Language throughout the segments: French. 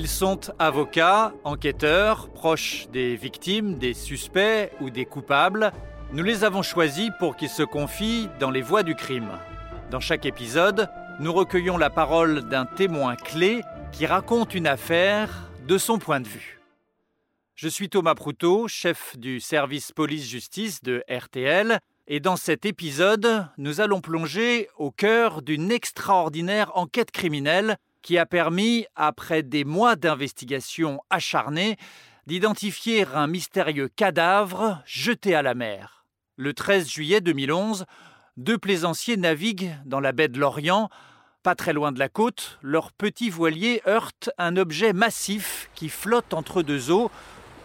Ils sont avocats, enquêteurs, proches des victimes, des suspects ou des coupables. Nous les avons choisis pour qu'ils se confient dans les voies du crime. Dans chaque épisode, nous recueillons la parole d'un témoin clé qui raconte une affaire de son point de vue. Je suis Thomas Proutot, chef du service police-justice de RTL, et dans cet épisode, nous allons plonger au cœur d'une extraordinaire enquête criminelle qui a permis, après des mois d'investigation acharnée, d'identifier un mystérieux cadavre jeté à la mer. Le 13 juillet 2011, deux plaisanciers naviguent dans la baie de l'Orient. Pas très loin de la côte, leur petit voilier heurte un objet massif qui flotte entre deux eaux.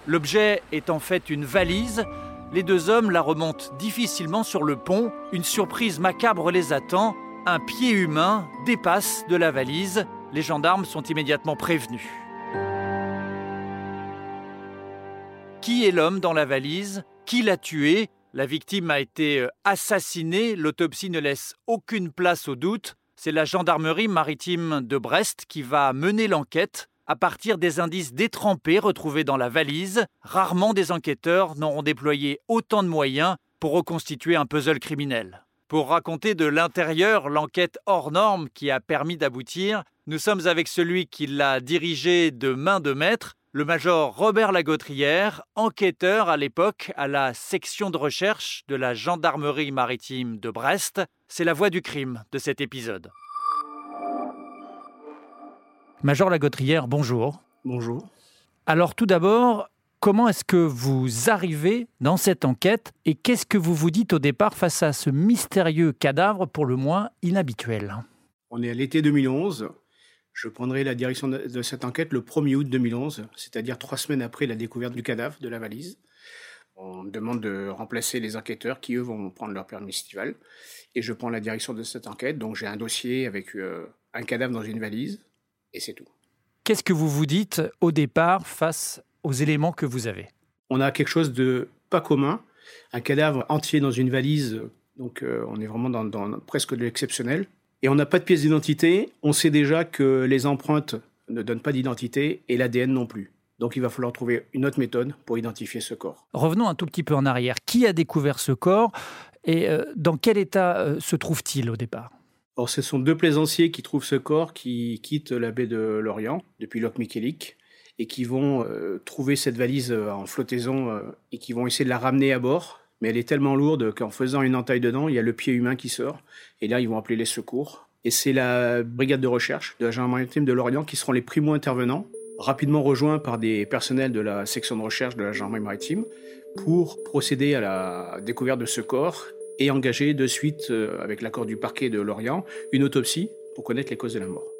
L'objet est en fait une valise. Les deux hommes la remontent difficilement sur le pont. Une surprise macabre les attend. Un pied humain dépasse de la valise les gendarmes sont immédiatement prévenus. Qui est l'homme dans la valise? Qui l'a tué? La victime a été euh, assassinée, l'autopsie ne laisse aucune place au doute. C'est la gendarmerie maritime de Brest qui va mener l'enquête à partir des indices détrempés retrouvés dans la valise. Rarement des enquêteurs n'auront déployé autant de moyens pour reconstituer un puzzle criminel. Pour raconter de l'intérieur l'enquête hors norme qui a permis d'aboutir, nous sommes avec celui qui l'a dirigé de main de maître, le major Robert Lagotrière, enquêteur à l'époque à la section de recherche de la gendarmerie maritime de Brest. C'est la voix du crime de cet épisode. Major Lagotrière, bonjour. Bonjour. Alors tout d'abord, comment est-ce que vous arrivez dans cette enquête et qu'est-ce que vous vous dites au départ face à ce mystérieux cadavre pour le moins inhabituel? On est à l'été 2011. Je prendrai la direction de cette enquête le 1er août 2011, c'est-à-dire trois semaines après la découverte du cadavre de la valise. On me demande de remplacer les enquêteurs qui, eux, vont prendre leur permis estival. Et je prends la direction de cette enquête. Donc j'ai un dossier avec euh, un cadavre dans une valise, et c'est tout. Qu'est-ce que vous vous dites au départ face aux éléments que vous avez? On a quelque chose de pas commun, un cadavre entier dans une valise, donc euh, on est vraiment dans presque de l'exceptionnel et on n'a pas de pièce d'identité, on sait déjà que les empreintes ne donnent pas d'identité et l'ADN non plus. Donc il va falloir trouver une autre méthode pour identifier ce corps. Revenons un tout petit peu en arrière. Qui a découvert ce corps et euh, dans quel état euh, se trouve-t-il au départ? Or, ce sont deux plaisanciers qui trouvent ce corps qui quittent la baie de l'Orient depuis Loch Michelic et qui vont euh, trouver cette valise en flottaison et qui vont essayer de la ramener à bord mais elle est tellement lourde qu'en faisant une entaille dedans, il y a le pied humain qui sort. Et là, ils vont appeler les secours. Et c'est la brigade de recherche de la gendarmerie maritime de l'Orient qui seront les primo-intervenants, rapidement rejoints par des personnels de la section de recherche de la gendarmerie maritime, pour procéder à la découverte de ce corps et engager de suite, euh, avec l'accord du parquet de l'Orient, une autopsie pour connaître les causes de la mort.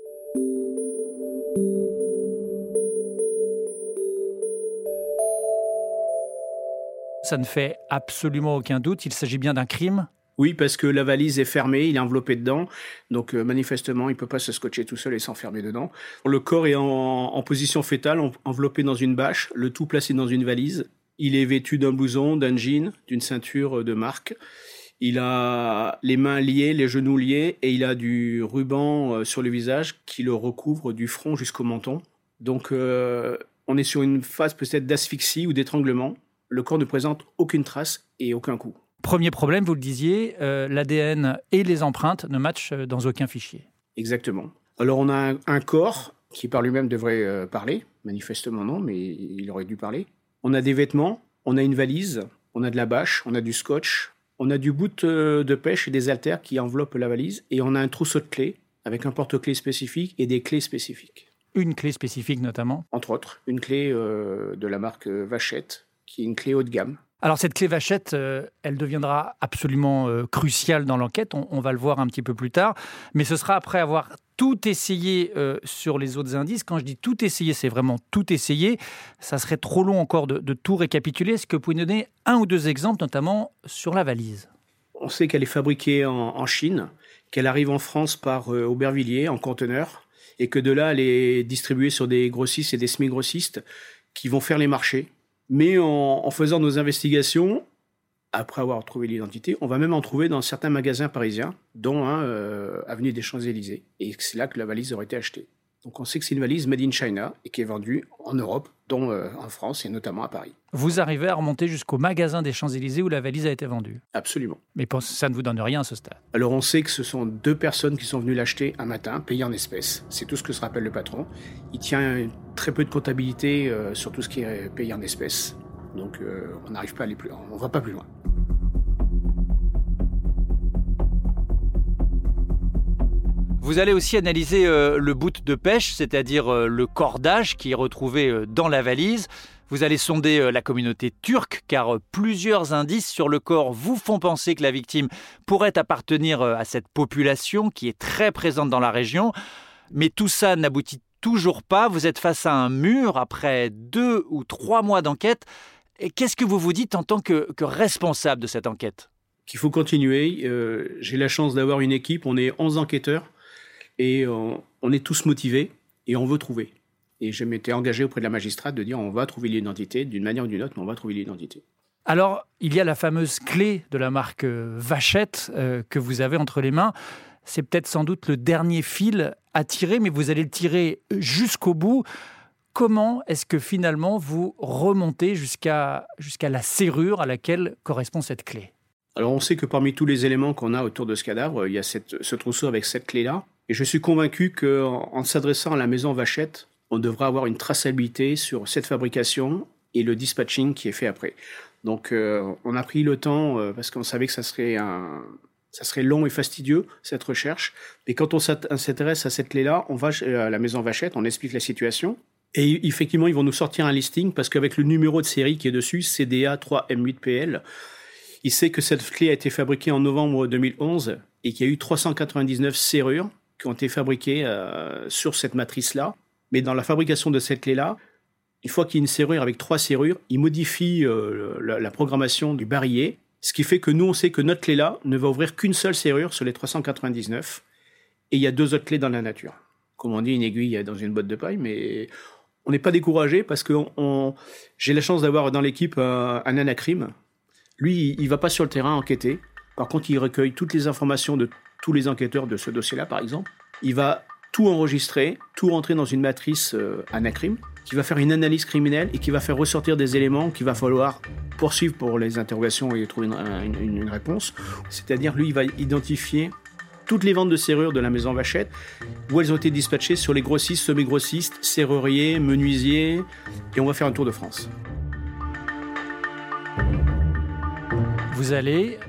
Ça ne fait absolument aucun doute. Il s'agit bien d'un crime. Oui, parce que la valise est fermée, il est enveloppé dedans. Donc euh, manifestement, il ne peut pas se scotcher tout seul et s'enfermer dedans. Le corps est en, position fétale, enveloppé dans une bâche, le tout placé dans une valise. Il est vêtu d'un blouson, d'un jean, d'une ceinture de marque. Il a les mains liées, les genoux liés, et il a du ruban euh, sur le visage qui le recouvre du front jusqu'au menton. Donc euh, on est sur une phase peut-être d'asphyxie ou d'étranglement le corps ne présente aucune trace et aucun coup. Premier problème, vous le disiez, euh, l'ADN et les empreintes ne matchent euh, dans aucun fichier. Exactement. Alors on a un, corps qui par lui-même devrait euh, parler, manifestement non, mais il aurait dû parler. On a des vêtements, on a une valise, on a de la bâche, on a du scotch, on a du bout de pêche et des haltères qui enveloppent la valise, et on a un trousseau de clés avec un porte-clés spécifique et des clés spécifiques. Une clé spécifique notamment Entre autres, une clé de la marque Vachette, qui est une clé haut de gamme. Alors cette clé vachette, euh, elle deviendra absolument euh, cruciale dans l'enquête, on, va le voir un petit peu plus tard, mais ce sera après avoir tout essayé euh, sur les autres indices. Quand je dis tout essayé, c'est vraiment tout essayé. Ça serait trop long encore de, tout récapituler. Est-ce que vous pouvez nous donner un ou deux exemples, notamment sur la valise? On sait qu'elle est fabriquée en, en Chine, qu'elle arrive en France par Aubervilliers en conteneur, et que de là, elle est distribuée sur des grossistes et des semi-grossistes qui vont faire les marchés mais en, faisant nos investigations, après avoir trouvé l'identité, on va même en trouver dans certains magasins parisiens, dont un euh, avenue des Champs-Élysées. Et c'est là que la valise aurait été achetée. Donc on sait que c'est une valise made in China et qui est vendue en Europe, dont euh, en France et notamment à Paris. Vous arrivez à remonter jusqu'au magasin des Champs-Élysées où la valise a été vendue Absolument. Mais ça ne vous donne rien à ce stade. Alors on sait que ce sont deux personnes qui sont venues l'acheter un matin, payées en espèces. C'est tout ce que se rappelle le patron. Il tient très peu de comptabilité euh, sur tout ce qui est payé en espèces. Donc euh, on n'arrive pas à aller plus loin, on ne va pas plus loin. Vous allez aussi analyser euh, le bout de pêche, c'est-à-dire euh, le cordage qui est retrouvé euh, dans la valise. Vous allez sonder la communauté turque car plusieurs indices sur le corps vous font penser que la victime pourrait appartenir à cette population qui est très présente dans la région. Mais tout ça n'aboutit toujours pas. Vous êtes face à un mur après deux ou trois mois d'enquête. Qu'est-ce que vous vous dites en tant que, responsable de cette enquête? Qu'il faut continuer. J'ai la chance d'avoir une équipe. On est 11 enquêteurs et on, est tous motivés et on veut trouver. Et je m'étais engagé auprès de la magistrate de dire on va trouver l'identité d'une manière ou d'une autre, mais on va trouver l'identité. Alors, il y a la fameuse clé de la marque euh, Vachette euh, que vous avez entre les mains. C'est peut-être sans doute le dernier fil à tirer, mais vous allez le tirer jusqu'au bout. Comment est-ce que finalement vous remontez jusqu'à jusqu'à la serrure à laquelle correspond cette clé? Alors on sait que parmi tous les éléments qu'on a autour de ce cadavre, il y a ce trousseau avec cette clé-là. Et je suis convaincu qu'en en, s'adressant à la maison Vachette, on devra avoir une traçabilité sur cette fabrication et le dispatching qui est fait après. Donc euh, on a pris le temps euh, parce qu'on savait que ça serait ça serait long et fastidieux cette recherche. Mais quand on s'intéresse à cette clé-là, on va à la maison Vachette, on explique la situation. Et effectivement, ils vont nous sortir un listing parce qu'avec le numéro de série qui est dessus, CDA 3M8PL, il sait que cette clé a été fabriquée en novembre 2011 et qu'il y a eu 399 serrures qui ont été fabriqués euh, sur cette matrice-là. Mais dans la fabrication de cette clé-là, une fois qu'il y a une serrure avec trois serrures, il modifie euh, la, programmation du barillet, ce qui fait que nous, on sait que notre clé-là ne va ouvrir qu'une seule serrure sur les 399, et il y a deux autres clés dans la nature. Comme on dit, une aiguille dans une botte de paille, mais on n'est pas découragé parce que j'ai la chance d'avoir dans l'équipe un, un anacrime. Lui, il ne va pas sur le terrain enquêter. Par contre, il recueille toutes les informations de tous les enquêteurs de ce dossier-là, par exemple. Il va tout enregistrer, tout rentrer dans une matrice euh, anacrime, qui va faire une analyse criminelle et qui va faire ressortir des éléments qu'il va falloir poursuivre pour les interrogations et trouver une, réponse. C'est-à-dire, lui, il va identifier toutes les ventes de serrures de la maison Vachette, où elles ont été dispatchées sur les grossistes, semi-grossistes, serruriers, menuisiers, et on va faire un tour de France. Vous allez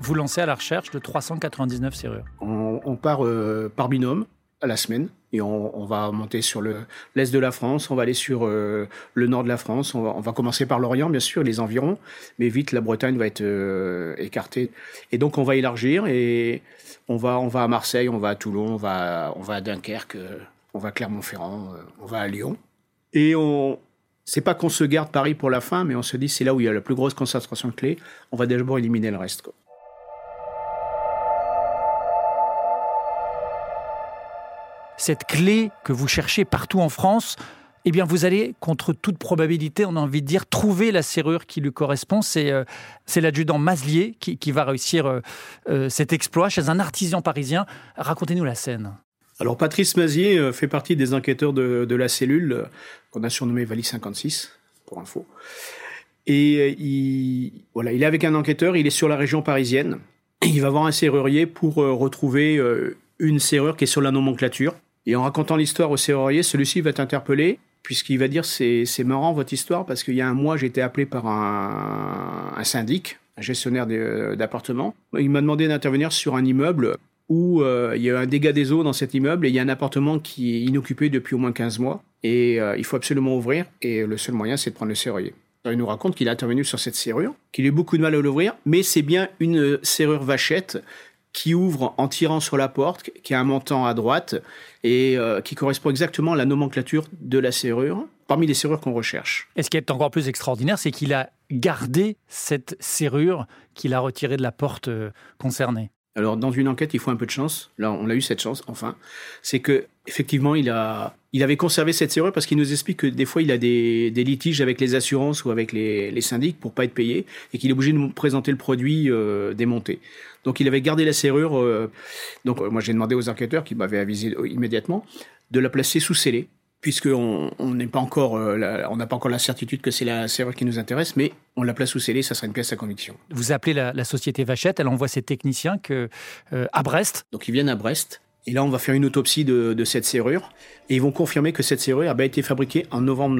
vous lancez à la recherche de 399 serrures. On, part euh, par binôme à la semaine et on, va monter sur l'est de la France, on va aller sur euh, le nord de la France, on va, commencer par l'Orient bien sûr, les environs, mais vite la Bretagne va être euh, écartée et donc on va élargir et on va on va à Marseille, on va à Toulon, on va on va à Dunkerque, on va à Clermont-Ferrand, on va à Lyon et on c'est pas qu'on se garde Paris pour la fin, mais on se dit c'est là où il y a la plus grosse concentration de clés, on va d'abord éliminer le reste. Cette clé que vous cherchez partout en France, eh bien, vous allez, contre toute probabilité, on a envie de dire, trouver la serrure qui lui correspond. C'est euh, l'adjudant Maslier qui, va réussir euh, euh, cet exploit chez un artisan parisien. Racontez-nous la scène. Alors, Patrice Mazier fait partie des enquêteurs de, la cellule qu'on a surnommée Vali 56, pour info. Et il, voilà, il est avec un enquêteur, il est sur la région parisienne. Il va voir un serrurier pour retrouver une serrure qui est sur la nomenclature. Et en racontant l'histoire au serrurier, celui-ci va être interpellé, puisqu'il va dire c'est, marrant votre histoire, parce qu'il y a un mois, j'ai été appelé par un, un syndic, un gestionnaire d'appartements. Il m'a demandé d'intervenir sur un immeuble où euh, il y a un dégât des eaux dans cet immeuble et il y a un appartement qui est inoccupé depuis au moins 15 mois. Et euh, il faut absolument ouvrir, et le seul moyen, c'est de prendre le serrurier. Il nous raconte qu'il a intervenu sur cette serrure, qu'il a eu beaucoup de mal à l'ouvrir, mais c'est bien une serrure vachette qui ouvre en tirant sur la porte, qui a un montant à droite et euh, qui correspond exactement à la nomenclature de la serrure, parmi les serrures qu'on recherche. Et ce qui est encore plus extraordinaire, c'est qu'il a gardé cette serrure qu'il a retirée de la porte euh, concernée. Alors, dans une enquête, il faut un peu de chance. Là, on a eu cette chance, enfin. C'est que, effectivement, il, a, il avait conservé cette serrure parce qu'il nous explique que des fois, il a des, litiges avec les assurances ou avec les, syndics pour pas être payé et qu'il est obligé de nous présenter le produit euh, démonté. Donc, il avait gardé la serrure. Euh, donc, euh, moi, j'ai demandé aux enquêteurs qui m'avaient avisé immédiatement de la placer sous scellé, puisqu'on n'est pas encore, euh, on n'a pas encore la certitude que c'est la serrure qui nous intéresse, mais on la place sous scellé, ça sera une pièce à conviction. Vous appelez la, société Vachette, elle envoie ses techniciens que, euh, à Brest. Donc ils viennent à Brest. Et là, on va faire une autopsie de, cette serrure. Et ils vont confirmer que cette serrure a été fabriquée en novembre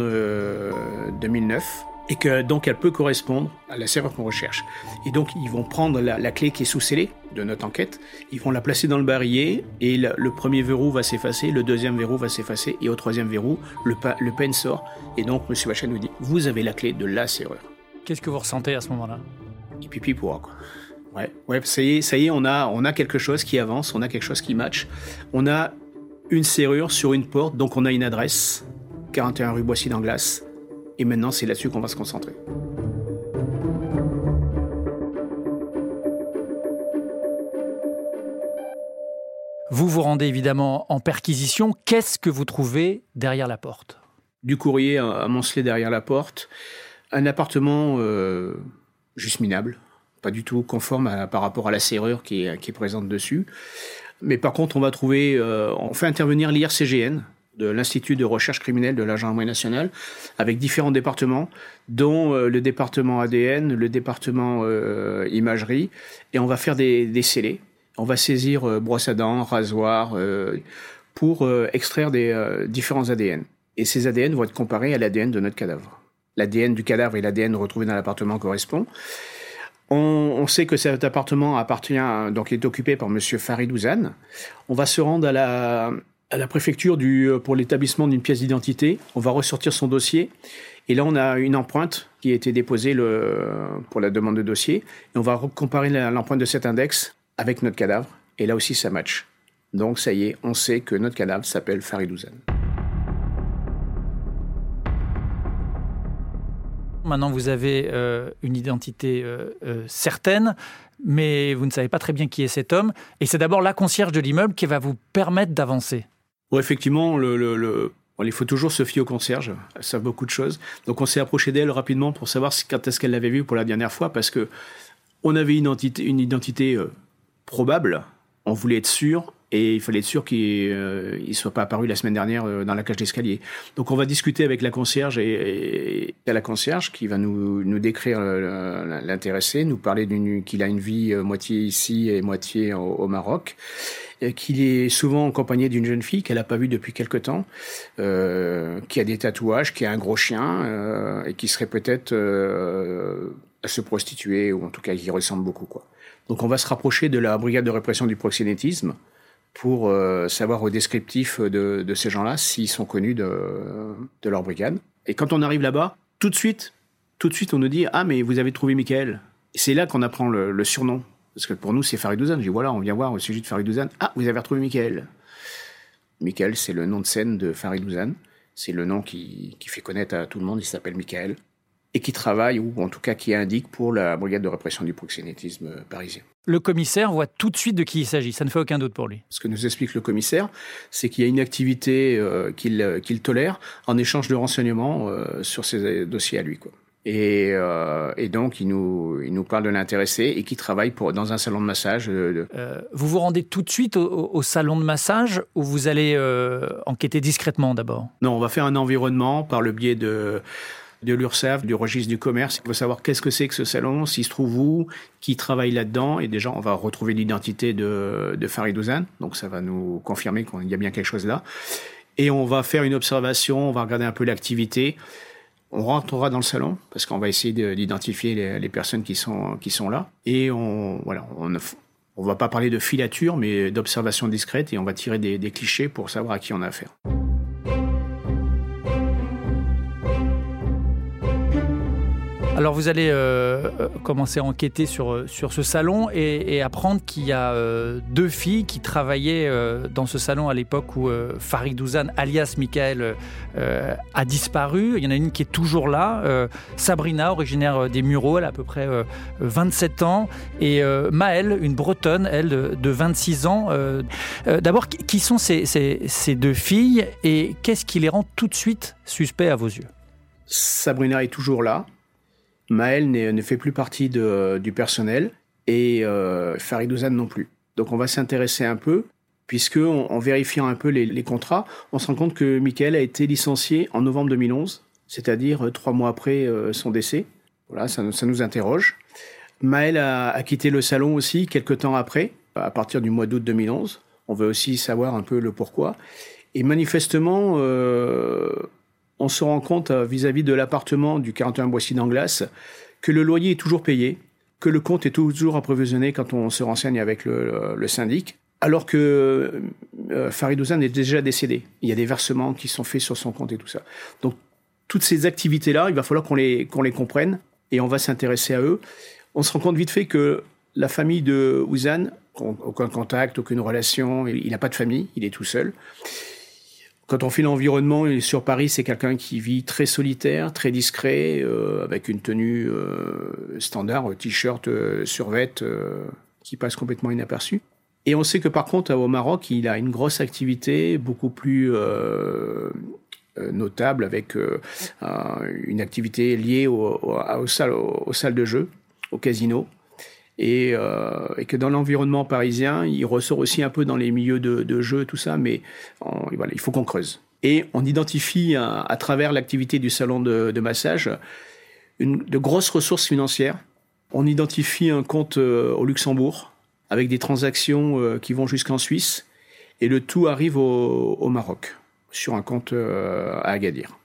2009 et que donc elle peut correspondre à la serrure qu'on recherche. Et donc ils vont prendre la, clé qui est sous scellée de notre enquête, ils vont la placer dans le barillet et le, premier verrou va s'effacer, le deuxième verrou va s'effacer et au troisième verrou le, le pen sort et donc M. Vachet nous dit vous avez la clé de la serrure. Qu'est-ce que vous ressentez à ce moment-là? Et pipi pour quoi. Ouais, ouais, ça y est, ça y est, on a, on a quelque chose qui avance, on a quelque chose qui match. On a une serrure sur une porte, donc on a une adresse, 41 rue Boissy d'Anglas. Et maintenant, c'est là-dessus qu'on va se concentrer. Vous vous rendez évidemment en perquisition. Qu'est-ce que vous trouvez derrière la porte? Du courrier amoncelé derrière la porte. Un appartement euh, juste minable, pas du tout conforme par rapport à la serrure qui est, présente dessus. Mais par contre, on va trouver, euh, on fait intervenir l'IRCGN, de l'Institut de recherche criminelle de la gendarmerie nationale, avec différents départements, dont euh, le département ADN, le département euh, imagerie, et on va faire des, scellés. On va saisir euh, brosse à dents, rasoir, pour extraire des différents ADN. Et ces ADN vont être comparés à l'ADN de notre cadavre. L'ADN du cadavre et l'ADN retrouvé dans l'appartement correspond. On, on, sait que cet appartement appartient, donc est occupé par Monsieur Farid Ouzane. On va se rendre à la, à la préfecture du, euh, pour l'établissement d'une pièce d'identité. On va ressortir son dossier. Et là, on a une empreinte qui a été déposée pour la demande de dossier. Et on va comparer l'empreinte de cet index avec notre cadavre. Et là aussi, ça match. Donc, ça y est, on sait que notre cadavre s'appelle Faridouzan. Maintenant, vous avez euh, une identité euh, certaine mais vous ne savez pas très bien qui est cet homme. Et c'est d'abord la concierge de l'immeuble qui va vous permettre d'avancer. Oui, effectivement, il faut toujours se fier au concierge. Elle savent beaucoup de choses. Donc on s'est approché d'elle rapidement pour savoir quand est-ce qu'elle l'avait vue pour la dernière fois, parce que on avait une identité, une identité euh, probable. On voulait être sûr et il fallait être sûr qu'il ne euh, soit pas apparu la semaine dernière euh, dans la cage d'escalier. Donc on va discuter avec la concierge et, et, la concierge qui va nous, nous décrire l'intéressé, nous parler qu'il a une vie moitié ici et moitié au Maroc qu'il est souvent accompagné d'une jeune fille qu'elle n'a pas vue depuis quelque temps, euh, qui a des tatouages, qui a un gros chien euh, et qui serait peut-être euh, à se prostituer ou en tout cas qui ressemble beaucoup quoi. Donc on va se rapprocher de la brigade de répression du proxénétisme pour euh, savoir au descriptif de, ces gens-là s'ils sont connus de, leur brigade. Et quand on arrive là-bas, tout de suite, tout de suite on nous dit ah mais vous avez trouvé Michael. C'est là qu'on apprend le, surnom parce que pour nous, c'est Faridouzan. Je dis, voilà, on vient voir au sujet de Faridouzan. Ah, vous avez retrouvé Michael. Michael, c'est le nom de scène de Faridouzan. C'est le nom qui, fait connaître à tout le monde. Il s'appelle Michael. Et qui travaille, ou en tout cas qui indique pour la brigade de répression du proxénétisme parisien. Le commissaire voit tout de suite de qui il s'agit. Ça ne fait aucun doute pour lui. Ce que nous explique le commissaire, c'est qu'il y a une activité euh, qu'il tolère en échange de renseignements euh, sur ses dossiers à lui. Quoi. Et, euh, et, donc, il nous, il nous parle de l'intéressé et qui travaille pour, dans un salon de massage. Euh, vous vous rendez tout de suite au, salon de massage ou vous allez euh, enquêter discrètement d'abord? Non, on va faire un environnement par le biais de, de l'URSSAF, du registre du commerce. Il faut savoir qu'est-ce que c'est que ce salon, s'il se trouve où, qui travaille là-dedans. Et déjà, on va retrouver l'identité de, de Farid Ouzan. Donc, ça va nous confirmer qu'il y a bien quelque chose là. Et on va faire une observation, on va regarder un peu l'activité. On rentrera dans le salon parce qu'on va essayer d'identifier les, personnes qui sont, qui sont là. Et on, voilà, on on va pas parler de filature, mais d'observation discrète et on va tirer des, des clichés pour savoir à qui on a affaire. Alors vous allez euh, euh, commencer à enquêter sur, euh, sur ce salon et, apprendre qu'il y a deux filles qui travaillaient dans ce salon à l'époque où Farid Ouzan, alias Michael, a disparu. Il y en a une qui est toujours là, Sabrina, originaire des Mureaux, elle a à peu près 27 ans, et Maëlle, une bretonne, elle, de, 26 ans. D'abord, qui sont ces, ces deux filles et qu'est-ce qui les rend tout de suite suspects à vos yeux? Sabrina est toujours là. Maël ne fait plus partie du personnel et euh, Faridouzan non plus. Donc on va s'intéresser un peu puisque en, vérifiant un peu les, contrats, on se rend compte que Michael a été licencié en novembre 2011, c'est-à-dire trois mois après son décès. Voilà, ça, nous interroge. Maël a, quitté le salon aussi quelques temps après, à partir du mois d'août 2011. On veut aussi savoir un peu le pourquoi. Et manifestement, euh, on se rend compte euh, vis-à-vis de l'appartement du 41 Boissy d'Anglas que le loyer est toujours payé, que le compte est toujours approvisionné quand on se renseigne avec le, syndic, alors que euh, Farid Ouzan est déjà décédé. Il y a des versements qui sont faits sur son compte et tout ça. Donc, toutes ces activités-là, il va falloir qu'on les, qu'on les comprenne et on va s'intéresser à eux. On se rend compte vite fait que la famille de Ouzan, aucun contact, aucune relation, il n'a pas de famille, il est tout seul. Quand on fait l'environnement sur Paris, c'est quelqu'un qui vit très solitaire, très discret, euh, avec une tenue euh, standard, t-shirt, euh, qui passe complètement inaperçu. Et on sait que par contre, au Maroc, il a une grosse activité, beaucoup plus notable, avec une activité liée aux, salles, aux salles de jeu, au casino. Euh, et, que dans l'environnement parisien, il ressort aussi un peu dans les milieux de, de jeu, tout ça, mais voilà, il faut qu'on creuse. Et on identifie à, travers l'activité du salon de, massage une, de grosses ressources financières. On identifie un compte euh, au Luxembourg avec des transactions euh, qui vont jusqu'en Suisse et le tout arrive au Maroc sur un compte à Agadir.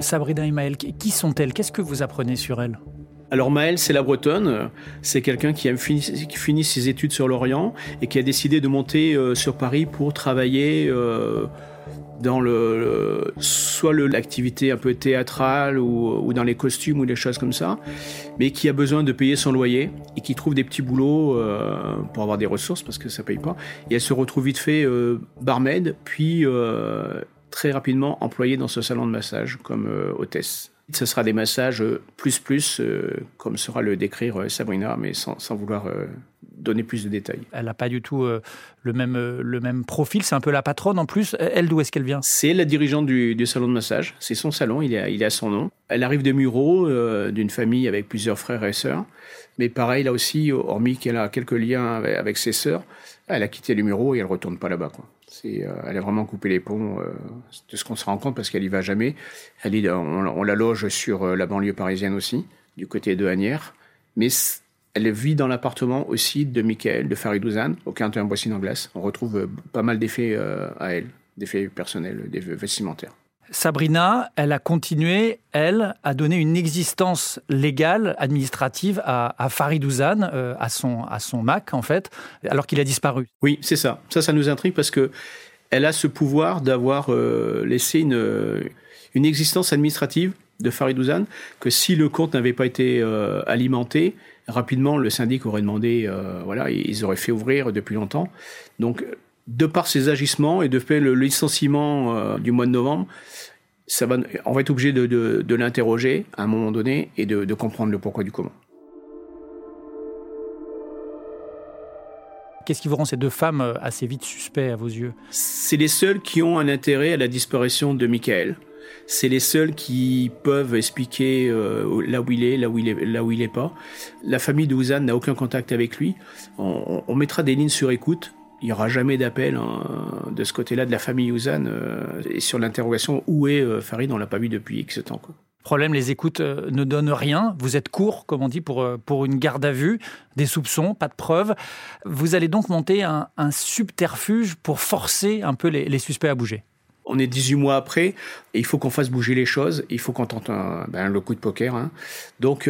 Sabrina et Maël, qui sont-elles? Qu'est-ce que vous apprenez sur elles? Alors Maël, c'est la Bretonne, c'est quelqu'un qui a fini, qui ses études sur l'Orient et qui a décidé de monter euh, sur Paris pour travailler euh, dans le, soit l'activité un peu théâtrale ou, dans les costumes ou des choses comme ça, mais qui a besoin de payer son loyer et qui trouve des petits boulots euh, pour avoir des ressources parce que ça paye pas. Et elle se retrouve vite fait barmaid, puis très rapidement employée dans ce salon de massage comme euh, hôtesse. Ce sera des massages euh, plus plus, euh, comme sera le décrire Sabrina, mais sans, vouloir donner plus de détails. Elle n'a pas du tout le, même, le même profil, c'est un peu la patronne en plus. Elle, d'où est-ce qu'elle vient? C'est la dirigeante du, salon de massage, c'est son salon, il a, il a son nom. Elle arrive de Muro, d'une famille avec plusieurs frères et sœurs. Mais pareil, là aussi, hormis qu'elle a quelques liens avec, ses sœurs, elle a quitté les Muro et elle retourne pas là-bas. Quoi. Euh, elle a vraiment coupé les ponts euh, de ce qu'on se rend compte parce qu'elle y va jamais. Elle est, on, la loge sur euh, la banlieue parisienne aussi, du côté de Agnières. Mais elle vit dans l'appartement aussi de Michael, de Faridouzane, au 41 Boissy en glace. On retrouve pas mal d'effets à elle, d'effets personnels, des vestimentaires. Sabrina, elle a continué, elle, à donner une existence légale, administrative à, à euh, à, son, à son Mac, en fait, alors qu'il a disparu. Oui, c'est ça. Ça, ça nous intrigue parce que elle a ce pouvoir d'avoir euh, laissé une, une existence administrative de Farid que si le compte n'avait pas été euh, alimenté, rapidement, le syndic aurait demandé, voilà, ils auraient fait ouvrir depuis longtemps. Donc, de par ses agissements et de fait le licenciement du mois de novembre, ça va, on va être obligé de, l'interroger à un moment donné et de, comprendre le pourquoi du comment. Qu'est-ce qui vous rend ces deux femmes euh, assez vite suspects à vos yeux? C'est les seuls qui ont un intérêt à la disparition de Michael. C'est les seuls qui peuvent expliquer euh, là où il est, là où il est, là où il est pas. La famille de Ouzan n'a aucun contact avec lui. on mettra des lignes sur écoute il n'y aura jamais d'appel hein, de ce côté-là de la famille Ouzan. Euh, et sur l'interrogation, où est euh, Farid? On l'a pas vu depuis X temps. Quoi. Problème, les écoutes euh, ne donnent rien. Vous êtes court, comme on dit, pour, pour une garde à vue, des soupçons, pas de preuves. Vous allez donc monter un, subterfuge pour forcer un peu les, suspects à bouger. On est 18 mois après, et il faut qu'on fasse bouger les choses. Il faut qu'on tente ben, le coup de poker. Hein. Donc,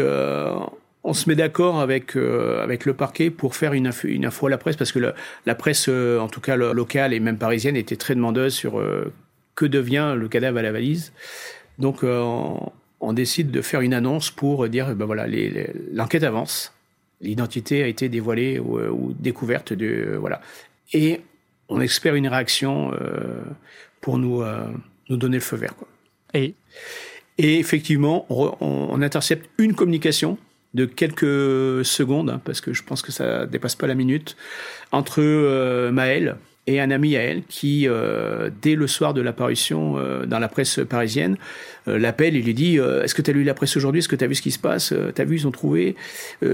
on se met d'accord avec euh, avec le parquet pour faire une info, une info à la presse parce que la presse, euh, en tout cas locale et même parisienne, était très demandeuse sur euh, que devient le cadavre à la valise. Donc on, décide de faire une annonce pour dire ben voilà l'enquête avance, l'identité a été dévoilée ou, découverte de voilà et on espère une réaction pour nous nous donner le feu vert quoi. Et? Et effectivement, on intercepte une communication de quelques secondes, hein, parce que je pense que ça dépasse pas la minute, entre euh, Maël et un ami à elle qui, euh, dès le soir de l'apparition euh, dans la presse parisienne, l'appelle et lui dit Est-ce que tu as lu la presse aujourd'hui? Est-ce que tu as vu ce qui se passe? Tu as vu, ils ont trouvé?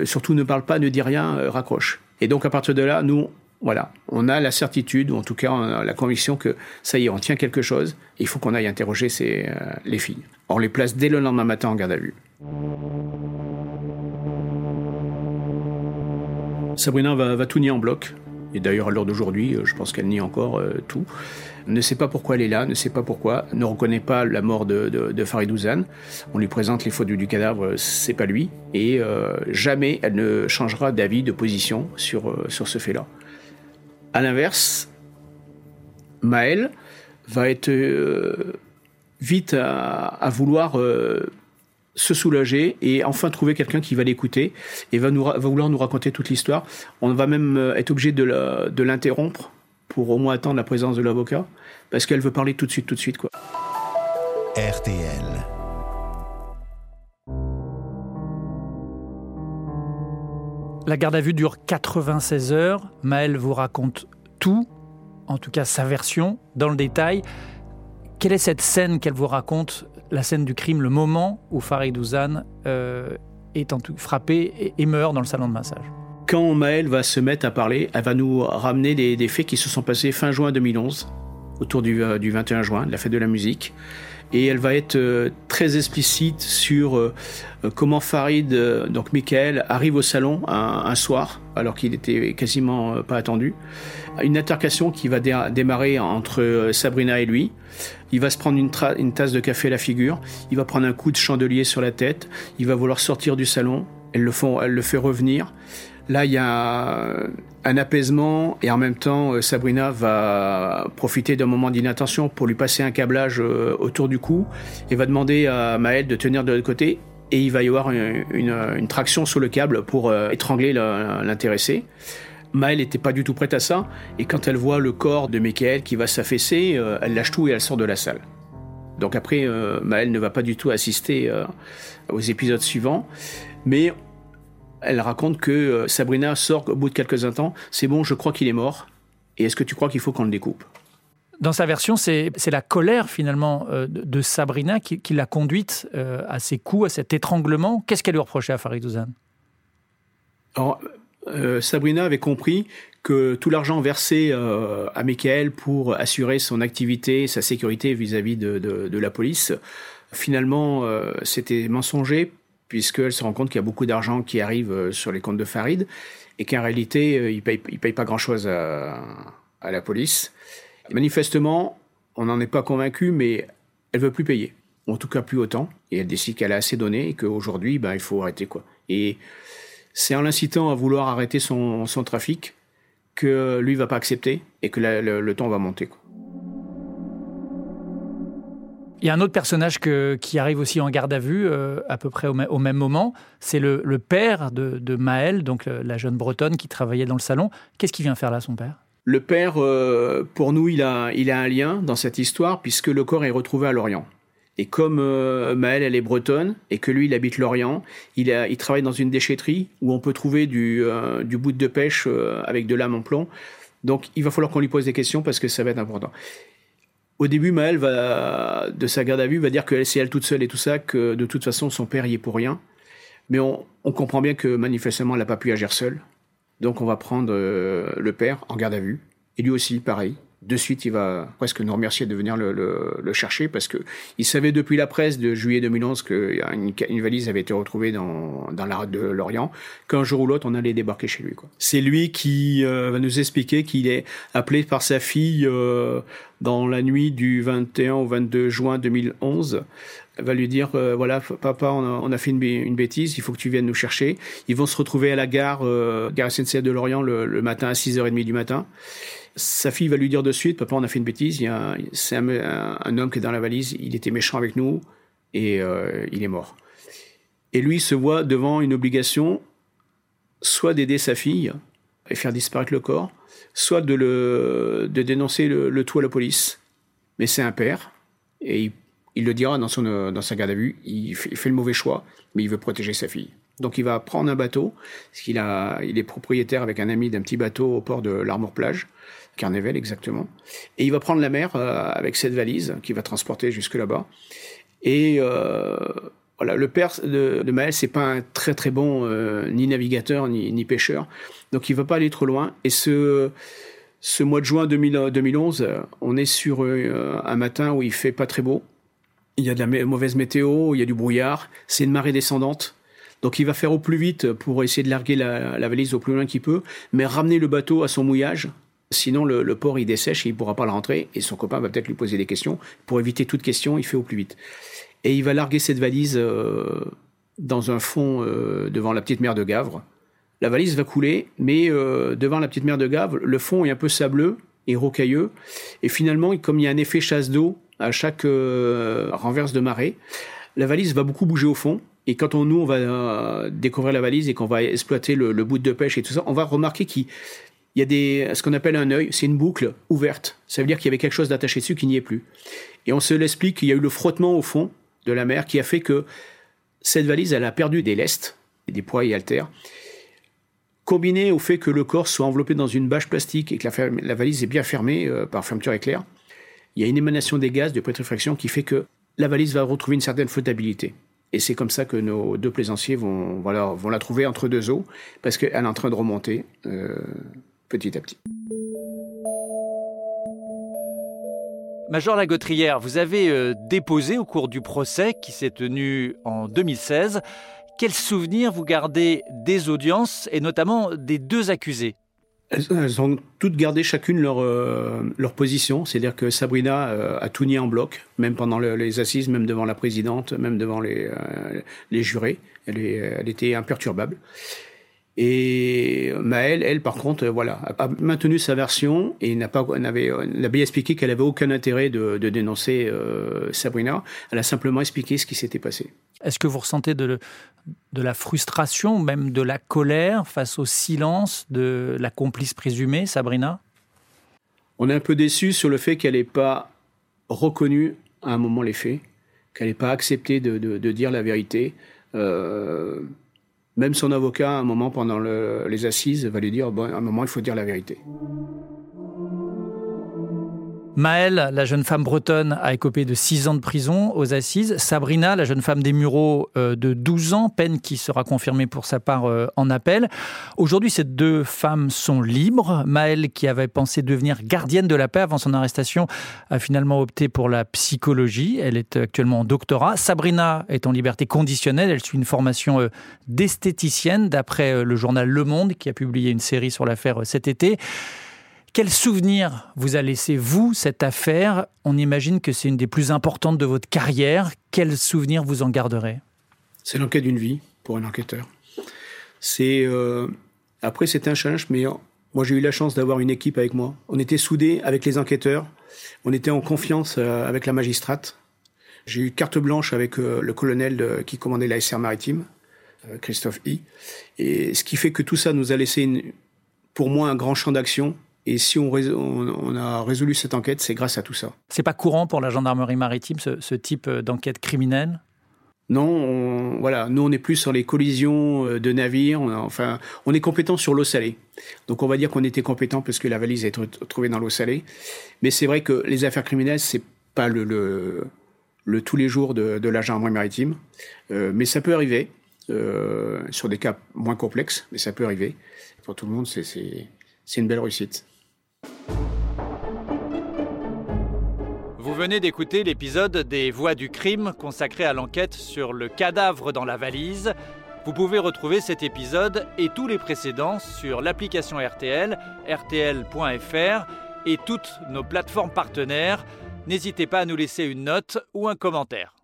Surtout ne parle pas, ne dis rien, raccroche. Et donc à partir de là, nous, voilà, on a la certitude, ou en tout cas on a la conviction que ça y est, on tient quelque chose, il faut qu'on aille interroger ces, euh, les filles. On les place dès le lendemain matin en garde à vue. Sabrina va, tout nier en bloc. Et d'ailleurs, à l'heure d'aujourd'hui, euh, je pense qu'elle nie encore euh, tout. Ne sait pas pourquoi elle est là, ne sait pas pourquoi, ne reconnaît pas la mort de, de. On lui présente les photos du cadavre, c'est pas lui. Et euh, jamais elle ne changera d'avis, de position sur, euh, ce fait-là. À l'inverse, Maël va être euh, vite à, vouloir euh, se soulager et enfin trouver quelqu'un qui va l'écouter et va, nous, va vouloir nous raconter toute l'histoire. On va même euh, être obligé de, l'interrompre pour au moins attendre la présence de l'avocat parce qu'elle veut parler tout de suite, tout de suite. Quoi. RTL. La garde à vue dure 96 heures. Maël vous raconte tout, en tout cas sa version, dans le détail. Quelle est cette scène qu'elle vous raconte, la scène du crime, le moment où Farid Ouzan euh, est en tout, frappé et, meurt dans le salon de massage Quand Maël va se mettre à parler, elle va nous ramener des, faits qui se sont passés fin juin 2011, autour du, euh, du 21 juin, de la fête de la musique et elle va être euh, très explicite sur euh, comment Farid, euh, donc Michael, arrive au salon un, soir, alors qu'il était quasiment pas attendu. Une altercation qui va dé démarrer entre Sabrina et lui. Il va se prendre une, tasse de café à la figure, il va prendre un coup de chandelier sur la tête, il va vouloir sortir du salon, elle le, fait revenir. Là, il y a un apaisement et en même temps, Sabrina va profiter d'un moment d'inattention pour lui passer un câblage autour du cou et va demander à Maël de tenir de l'autre côté et il va y avoir une, traction sur le câble pour étrangler l'intéressé. Maëlle n'était pas du tout prête à ça et quand elle voit le corps de Michael qui va s'affaisser, elle lâche tout et elle sort de la salle. Donc après, Maëlle ne va pas du tout assister aux épisodes suivants, mais elle raconte que Sabrina sort au bout de quelques instants. C'est bon, je crois qu'il est mort. Et est-ce que tu crois qu'il faut qu'on le découpe? Dans sa version, c'est la colère finalement euh, de Sabrina qui, qui l'a conduite euh, à ces coups, à cet étranglement. Qu'est-ce qu'elle lui reprochait à Farid Ouzan Alors, euh, Sabrina avait compris que tout l'argent versé euh, à Michael pour assurer son activité, sa sécurité vis-à-vis -vis de, la police, finalement, euh, c'était mensonger puisqu'elle se rend compte qu'il y a beaucoup d'argent qui arrive sur les comptes de Farid et qu'en réalité, il ne paye, pas grand-chose à, la police. Manifestement, on n'en est pas convaincu, mais elle veut plus payer, en tout cas plus autant, et elle décide qu'elle a assez donné et qu'aujourd'hui, ben, il faut arrêter. quoi. Et c'est en l'incitant à vouloir arrêter son, son trafic que lui va pas accepter et que la, le, le, temps va monter. Quoi. Il y a un autre personnage que, qui arrive aussi en garde à vue euh, à peu près au, au même moment. C'est le, le, père de, de Maëlle, donc la jeune bretonne qui travaillait dans le salon. Qu'est-ce qu'il vient faire là, son père? Le père, euh, pour nous, il a, il a un lien dans cette histoire puisque le corps est retrouvé à Lorient. Et comme euh, Maëlle, elle est bretonne et que lui, il habite Lorient, il, travaille dans une déchetterie où on peut trouver du, euh, bout de pêche euh, avec de lame en plomb. Donc, il va falloir qu'on lui pose des questions parce que ça va être important. Au début, Maëlle, va, de sa garde à vue, va dire que c'est elle toute seule et tout ça, que de toute façon, son père y est pour rien. Mais on, on comprend bien que manifestement, elle n'a pas pu agir seule. Donc, on va prendre le père en garde à vue. Et lui aussi, pareil de suite, il va presque nous remercier de venir le, le, le chercher parce que il savait depuis la presse de juillet 2011 qu'une une valise avait été retrouvée dans, dans de Lorient, qu'un jour ou l'autre, on allait débarquer chez lui. C'est lui qui euh, va nous expliquer qu'il est appelé par sa fille euh, dans la nuit du 21 au 22 juin 2011 va lui dire euh, voilà papa on a, fait une, une, bêtise il faut que tu viennes nous chercher ils vont se retrouver à la gare euh, gare SNCF de Lorient le, matin à 6h30 du matin sa fille va lui dire de suite, papa, on a fait une bêtise, c'est un, un, un, homme qui est dans la valise, il était méchant avec nous et euh, il est mort. Et lui se voit devant une obligation, soit d'aider sa fille et faire disparaître le corps, soit de, le, de dénoncer le, le tout à la police. Mais c'est un père, et il, il, le dira dans, son, dans sa garde à vue, il fait, le mauvais choix, mais il veut protéger sa fille. Donc il va prendre un bateau, parce qu'il a, il est propriétaire avec un ami d'un petit bateau au port de l'Armour-Plage, Carnével exactement. Et il va prendre la mer euh, avec cette valise qui va transporter jusque là-bas. Et euh, voilà, le père de, de Maël, c'est pas un très très bon euh, ni navigateur ni, pêcheur, donc il va pas aller trop loin. Et ce, ce mois de juin 2000, 2011, on est sur euh, un matin où il fait pas très beau. Il y a de la mauvaise météo, il y a du brouillard, c'est une marée descendante. Donc il va faire au plus vite pour essayer de larguer la, valise au plus loin qu'il peut, mais ramener le bateau à son mouillage. Sinon, le, port il dessèche et il pourra pas le rentrer. Et son copain va peut-être lui poser des questions. Pour éviter toute question, il fait au plus vite. Et il va larguer cette valise euh, dans un fond euh, devant la petite mer de Gavre. La valise va couler, mais euh, devant la petite mer de Gavre, le fond est un peu sableux et rocailleux. Et finalement, comme il y a un effet chasse d'eau à chaque euh, renverse de marée, la valise va beaucoup bouger au fond. Et quand on, nous, on va euh, découvrir la valise et qu'on va exploiter le, bout de pêche et tout ça, on va remarquer qu'il y a des, ce qu'on appelle un œil, c'est une boucle ouverte. Ça veut dire qu'il y avait quelque chose d'attaché dessus qui n'y est plus. Et on se l'explique qu'il y a eu le frottement au fond de la mer qui a fait que cette valise, elle a perdu des lestes, des poids et haltères, combiné au fait que le corps soit enveloppé dans une bâche plastique et que la, la valise est bien fermée euh, par fermeture éclair, il y a une émanation des gaz de pétrification qui fait que la valise va retrouver une certaine flottabilité. Et c'est comme ça que nos deux plaisanciers vont la trouver entre deux eaux, parce qu'elle est en train de remonter euh, petit à petit. Major Lagotrière, vous avez euh, déposé au cours du procès qui s'est tenu en 2016. Quels souvenirs vous gardez des audiences et notamment des deux accusés? Elles, ont toutes gardé chacune leur, euh, leur position. C'est-à-dire que Sabrina euh, a tout nié en bloc, même pendant le, les assises, même devant la présidente, même devant les, euh, les jurés. Elle, est, elle était imperturbable. Et Maëlle, elle, par contre, voilà, a maintenu sa version et n'a pas, n'avait, n'a bien expliqué qu'elle avait aucun intérêt de, de dénoncer euh, Sabrina. Elle a simplement expliqué ce qui s'était passé. Est-ce que vous ressentez de, de la frustration, même de la colère face au silence de la complice présumée, Sabrina? On est un peu déçu sur le fait qu'elle n'ait pas reconnu à un moment les faits, qu'elle n'ait pas accepté de, de, de, dire la vérité. Euh, même son avocat, à un moment pendant le, les assises, va lui dire bon, à un moment, il faut dire la vérité. Maëlle, la jeune femme bretonne, a écopé de 6 ans de prison aux assises. Sabrina, la jeune femme des Mureaux, euh, de 12 ans, peine qui sera confirmée pour sa part euh, en appel. Aujourd'hui, ces deux femmes sont libres. Maëlle, qui avait pensé devenir gardienne de la paix avant son arrestation, a finalement opté pour la psychologie. Elle est actuellement en doctorat. Sabrina est en liberté conditionnelle. Elle suit une formation euh, d'esthéticienne, d'après le journal Le Monde, qui a publié une série sur l'affaire cet été. Quel souvenir vous a laissé, vous, cette affaire? On imagine que c'est une des plus importantes de votre carrière. Quel souvenir vous en garderez C'est l'enquête d'une vie pour un enquêteur. C'est euh, Après, c'est un challenge, mais moi, j'ai eu la chance d'avoir une équipe avec moi. On était soudés avec les enquêteurs. On était en confiance euh, avec la magistrate. J'ai eu carte blanche avec euh, le colonel qui commandait la SR maritime, Christophe I. Et ce qui fait que tout ça nous a laissé, pour moi, un grand champ d'action et si on, a résolu cette enquête, c'est grâce à tout ça. C'est pas courant pour la gendarmerie maritime ce, ce type d'enquête criminelle? Non, on, voilà, nous on est plus sur les collisions de navires. On a, enfin, on est compétent sur l'eau salée. Donc on va dire qu'on était compétent parce que la valise a été trouvée dans l'eau salée. Mais c'est vrai que les affaires criminelles, c'est pas le, le, le, tous les jours de, de la gendarmerie maritime, euh, mais ça peut arriver euh, sur des cas moins complexes, mais ça peut arriver. Pour tout le monde, c'est une belle réussite. Vous venez d'écouter l'épisode des Voix du crime consacré à l'enquête sur le cadavre dans la valise. Vous pouvez retrouver cet épisode et tous les précédents sur l'application RTL, rtl.fr et toutes nos plateformes partenaires. N'hésitez pas à nous laisser une note ou un commentaire.